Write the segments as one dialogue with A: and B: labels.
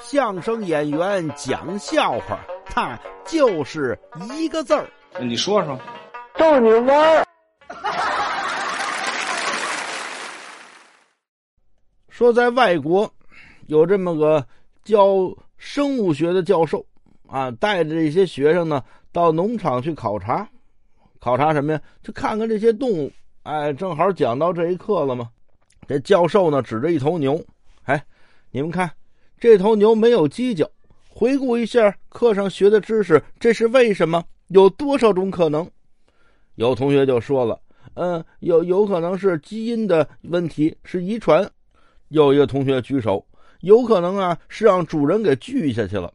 A: 相声演员讲笑话，他就是一个字儿。
B: 你说说，
C: 逗你玩儿。
A: 说在外国，有这么个教生物学的教授啊，带着这些学生呢到农场去考察，考察什么呀？就看看这些动物。哎，正好讲到这一课了嘛？这教授呢指着一头牛，哎，你们看，这头牛没有犄角。回顾一下课上学的知识，这是为什么？有多少种可能？有同学就说了，嗯，有有可能是基因的问题，是遗传。又一个同学举手，有可能啊是让主人给锯下去了。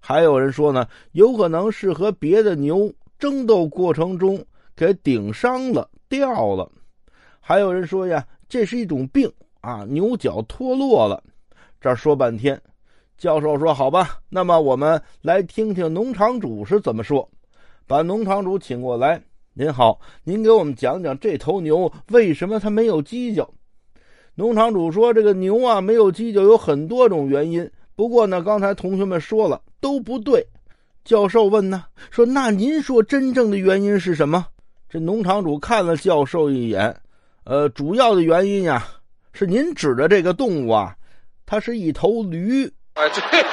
A: 还有人说呢，有可能是和别的牛争斗过程中给顶伤了。掉了，还有人说呀，这是一种病啊，牛角脱落了。这说半天，教授说：“好吧，那么我们来听听农场主是怎么说。”把农场主请过来，您好，您给我们讲讲这头牛为什么它没有犄角？农场主说：“这个牛啊，没有犄角有很多种原因，不过呢，刚才同学们说了都不对。”教授问呢，说：“那您说真正的原因是什么？”这农场主看了教授一眼，呃，主要的原因呀，是您指的这个动物啊，他是一头驴。
B: 啊，对。